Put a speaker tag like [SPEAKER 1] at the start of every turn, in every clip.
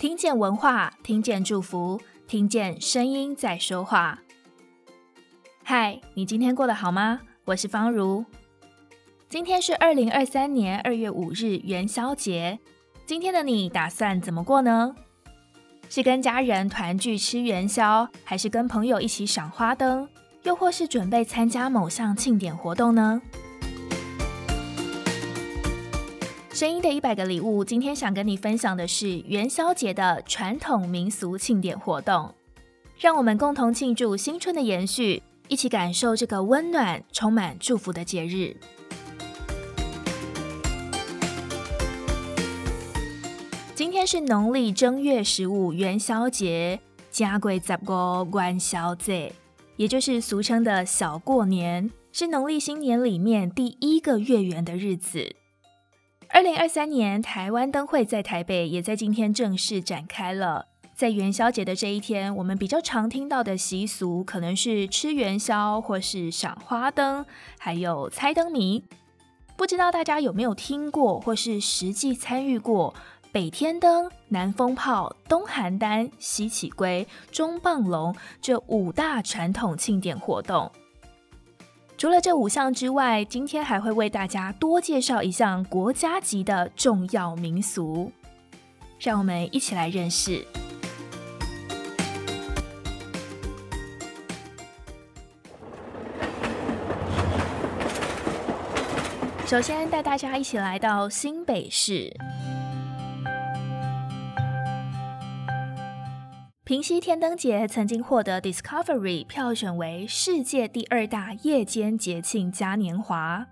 [SPEAKER 1] 听见文化，听见祝福，听见声音在说话。嗨，你今天过得好吗？我是方如。今天是二零二三年二月五日元宵节，今天的你打算怎么过呢？是跟家人团聚吃元宵，还是跟朋友一起赏花灯，又或是准备参加某项庆典活动呢？声音的一百个礼物，今天想跟你分享的是元宵节的传统民俗庆典活动，让我们共同庆祝新春的延续，一起感受这个温暖、充满祝福的节日。今天是农历正月十五元宵节，正月十五元宵节，也就是俗称的小过年，是农历新年里面第一个月圆的日子。二零二三年台湾灯会在台北，也在今天正式展开了。在元宵节的这一天，我们比较常听到的习俗，可能是吃元宵，或是赏花灯，还有猜灯谜。不知道大家有没有听过，或是实际参与过北天灯、南风炮、东寒单、西起龟、中棒龙这五大传统庆典活动？除了这五项之外，今天还会为大家多介绍一项国家级的重要民俗，让我们一起来认识。首先带大家一起来到新北市。平溪天灯节曾经获得 Discovery 票选为世界第二大夜间节庆嘉年华。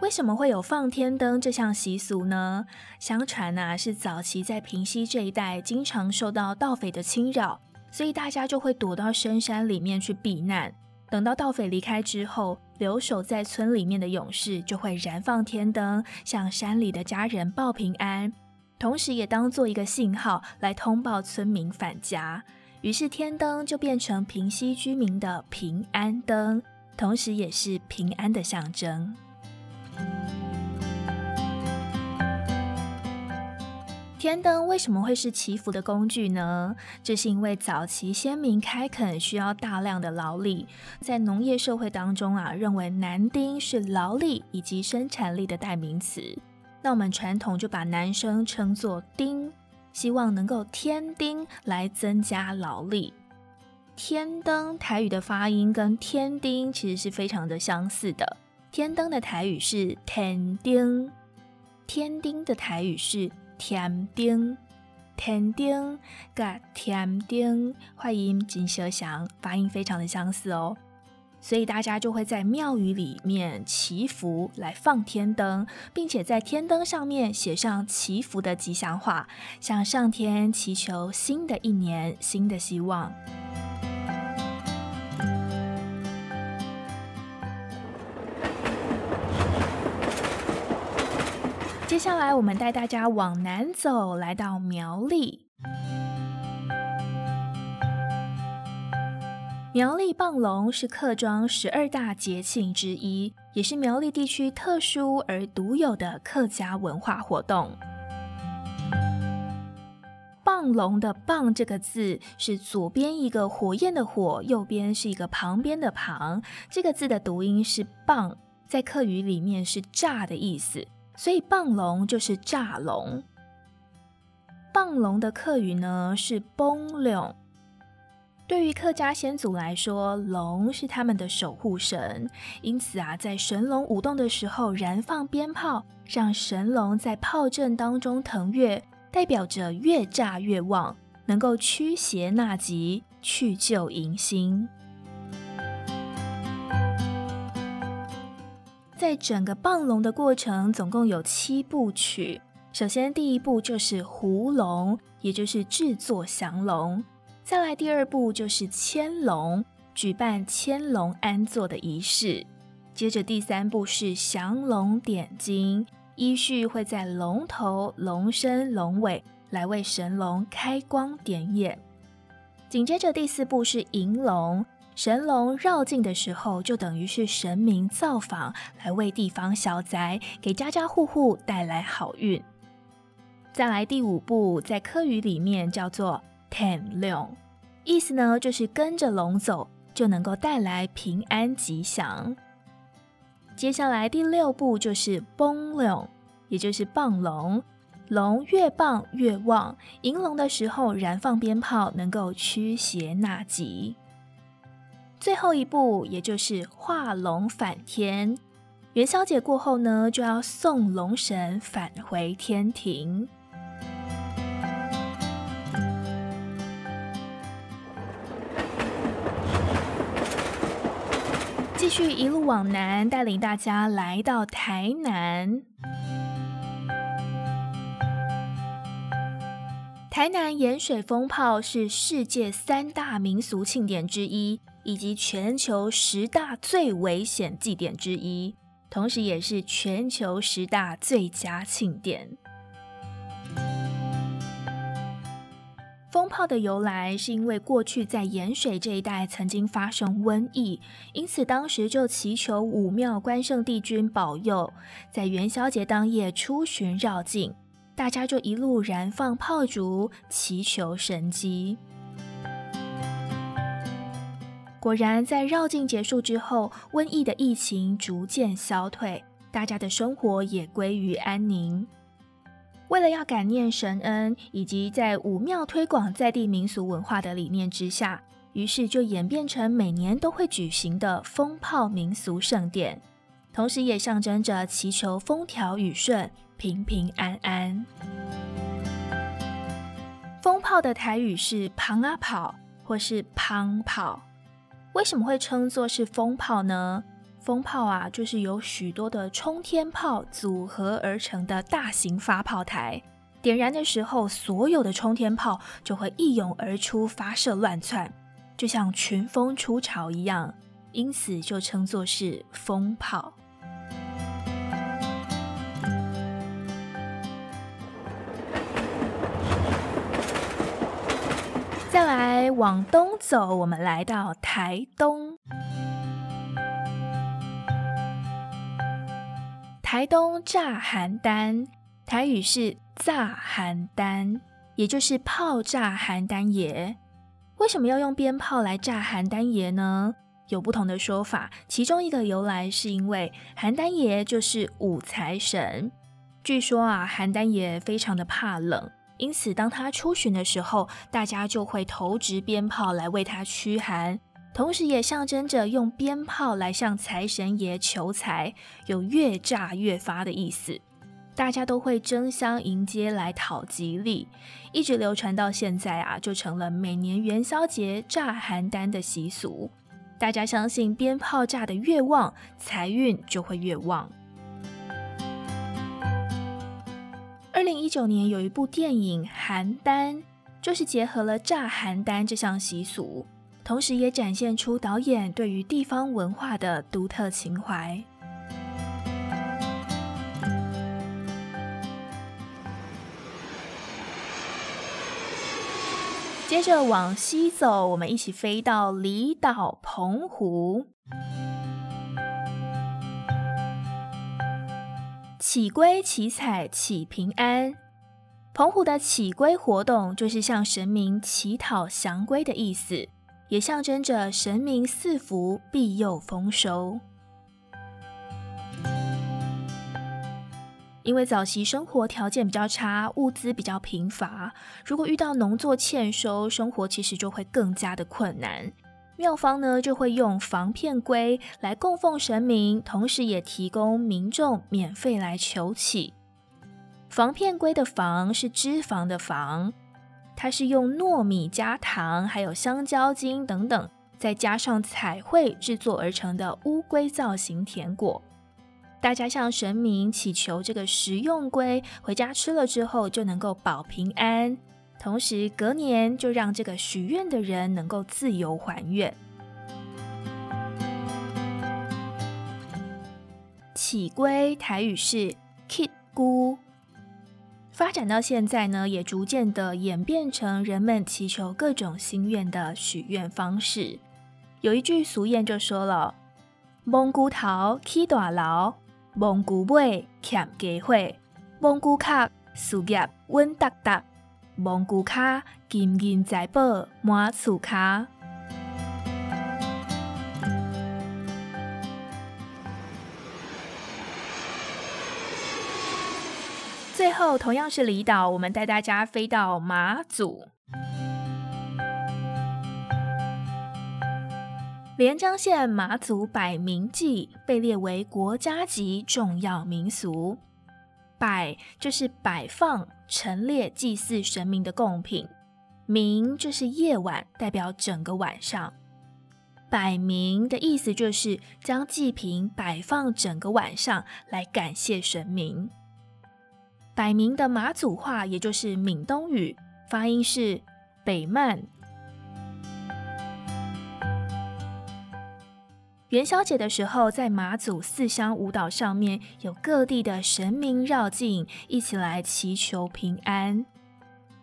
[SPEAKER 1] 为什么会有放天灯这项习俗呢？相传啊，是早期在平西这一带经常受到盗匪的侵扰，所以大家就会躲到深山里面去避难。等到盗匪离开之后，留守在村里面的勇士就会燃放天灯，向山里的家人报平安。同时，也当做一个信号来通报村民返家，于是天灯就变成平溪居民的平安灯，同时也是平安的象征。天灯为什么会是祈福的工具呢？这是因为早期先民开垦需要大量的劳力，在农业社会当中啊，认为男丁是劳力以及生产力的代名词。那我们传统就把男生称作丁，希望能够添丁来增加劳力。天灯台语的发音跟添丁其实是非常的相似的。天灯的台语是添丁，添丁的台语是添丁，添丁跟添丁发音真相像，发音非常的相似哦。所以大家就会在庙宇里面祈福，来放天灯，并且在天灯上面写上祈福的吉祥话，向上天祈求新的一年新的希望。接下来，我们带大家往南走，来到苗栗。苗栗棒龙是客庄十二大节庆之一，也是苗栗地区特殊而独有的客家文化活动。棒龙的“棒”这个字是左边一个火焰的“火”，右边是一个旁边的“旁”。这个字的读音是“棒”，在客语里面是“炸”的意思，所以棒龙就是炸龙。棒龙的客语呢是“崩龙”。对于客家先祖来说，龙是他们的守护神，因此啊，在神龙舞动的时候，燃放鞭炮，让神龙在炮阵当中腾跃，代表着越炸越旺，能够驱邪纳吉、去旧迎新。在整个棒龙的过程，总共有七部曲。首先，第一步就是葫龙，也就是制作降龙。再来第二步就是牵龙，举办牵龙安坐的仪式。接着第三步是降龙点睛，依序会在龙头、龙身、龙尾来为神龙开光点眼。紧接着第四步是迎龙，神龙绕境的时候，就等于是神明造访，来为地方消灾，给家家户户带来好运。再来第五步，在科语里面叫做 “ten 意思呢就是跟着龙走就能够带来平安吉祥。接下来第六步就是崩龙也就是棒龙，龙越棒越旺，迎龙的时候燃放鞭炮能够驱邪纳吉。最后一步也就是画龙返天，元宵节过后呢，就要送龙神返回天庭。继续一路往南，带领大家来到台南。台南盐水风炮是世界三大民俗庆典之一，以及全球十大最危险祭典之一，同时也是全球十大最佳庆典。风炮的由来是因为过去在盐水这一带曾经发生瘟疫，因此当时就祈求武庙关圣帝君保佑，在元宵节当夜出巡绕境，大家就一路燃放炮竹，祈求神迹。果然，在绕境结束之后，瘟疫的疫情逐渐消退，大家的生活也归于安宁。为了要感念神恩，以及在武庙推广在地民俗文化的理念之下，于是就演变成每年都会举行的风炮民俗盛典，同时也象征着祈求风调雨顺、平平安安。风炮的台语是“蜂仔炮”或是“蜂炮”，为什么会称作是风炮呢？风炮啊，就是由许多的冲天炮组合而成的大型发炮台。点燃的时候，所有的冲天炮就会一涌而出，发射乱窜，就像群蜂出巢一样，因此就称作是风炮。再来往东走，我们来到台东。台东炸邯郸，台语是炸邯郸，也就是炮炸邯郸爷。为什么要用鞭炮来炸邯郸爷呢？有不同的说法，其中一个由来是因为邯郸爷就是武财神。据说啊，邯郸爷非常的怕冷，因此当他出巡的时候，大家就会投掷鞭炮来为他驱寒。同时，也象征着用鞭炮来向财神爷求财，有越炸越发的意思。大家都会争相迎接来讨吉利，一直流传到现在啊，就成了每年元宵节炸邯郸的习俗。大家相信鞭炮炸得越旺，财运就会越旺。二零一九年有一部电影《邯郸》，就是结合了炸邯郸这项习俗。同时也展现出导演对于地方文化的独特情怀。接着往西走，我们一起飞到离岛澎湖。祈龟祈彩祈平安，澎湖的祈龟活动就是向神明祈讨祥龟的意思。也象征着神明赐福、庇佑丰收。因为早期生活条件比较差，物资比较贫乏，如果遇到农作欠收，生活其实就会更加的困难。庙方呢就会用防骗龟来供奉神明，同时也提供民众免费来求祈。防骗龟的“防”是脂肪的“防”。它是用糯米加糖，还有香蕉精等等，再加上彩绘制作而成的乌龟造型甜果。大家向神明祈求这个食用龟回家吃了之后就能够保平安，同时隔年就让这个许愿的人能够自由还愿。祈龟台语是 “kit 龟”。发展到现在呢，也逐渐的演变成人们祈求各种心愿的许愿方式。有一句俗谚就说了：“蒙古头起大楼，蒙古尾欠家伙，蒙古卡事业稳达达，蒙古卡金银财宝满厝卡。后，同样是离岛，我们带大家飞到马祖。连江县马祖摆暝祭被列为国家级重要民俗。摆就是摆放、陈列祭祀神明的贡品，暝就是夜晚，代表整个晚上。摆暝的意思就是将祭品摆放整个晚上，来感谢神明。百名的马祖话，也就是闽东语，发音是北曼。元宵节的时候，在马祖四乡五岛上面，有各地的神明绕境，一起来祈求平安。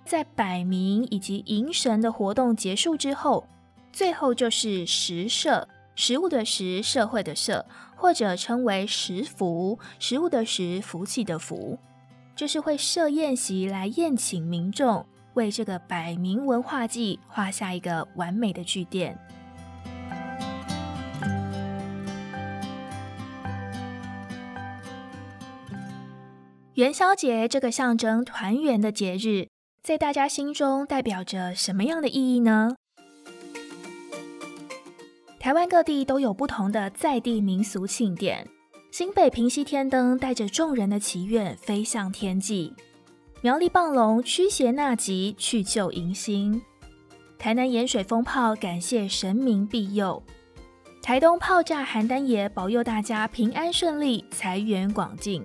[SPEAKER 1] 在摆暝以及迎神的活动结束之后，最后就是食社，食物的食，社会的社，或者称为食福，食物的食，福气的福。就是会设宴席来宴请民众，为这个百名文化祭画下一个完美的句点。元宵节这个象征团圆的节日，在大家心中代表着什么样的意义呢？台湾各地都有不同的在地民俗庆典。新北平溪天灯带着众人的祈愿飞向天际，苗栗棒龙驱邪纳吉去旧迎新，台南盐水风炮感谢神明庇佑，台东炮炸寒单爷保佑大家平安顺利财源广进，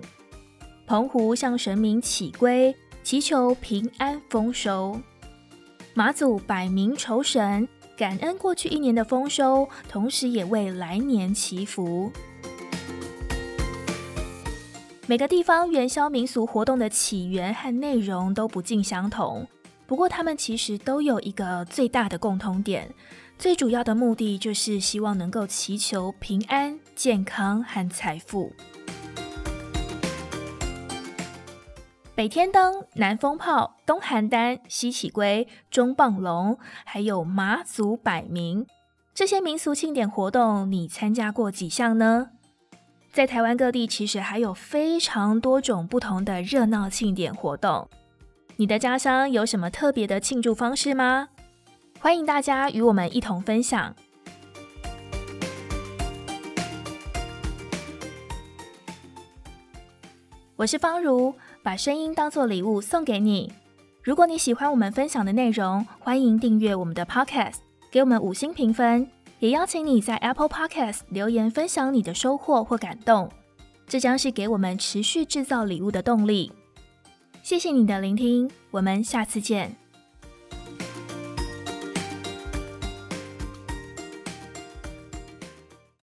[SPEAKER 1] 澎湖向神明祈归祈求平安丰收，马祖摆暝酬神感恩过去一年的丰收，同时也为来年祈福。每个地方元宵民俗活动的起源和内容都不尽相同，不过他们其实都有一个最大的共通点，最主要的目的就是希望能够祈求平安、健康和财富。北天灯、南风炮、东寒单、西起龟、中棒龙，还有马祖摆暝，这些民俗庆典活动，你参加过几项呢？在台湾各地，其实还有非常多种不同的热闹庆典活动。你的家乡有什么特别的庆祝方式吗？欢迎大家与我们一同分享。我是方如，把声音当作礼物送给你。如果你喜欢我们分享的内容，欢迎订阅我们的 Podcast，给我们五星评分。也邀请你在 Apple Podcast 留言分享你的收获或感动，这将是给我们持续制造礼物的动力。谢谢你的聆听，我们下次见。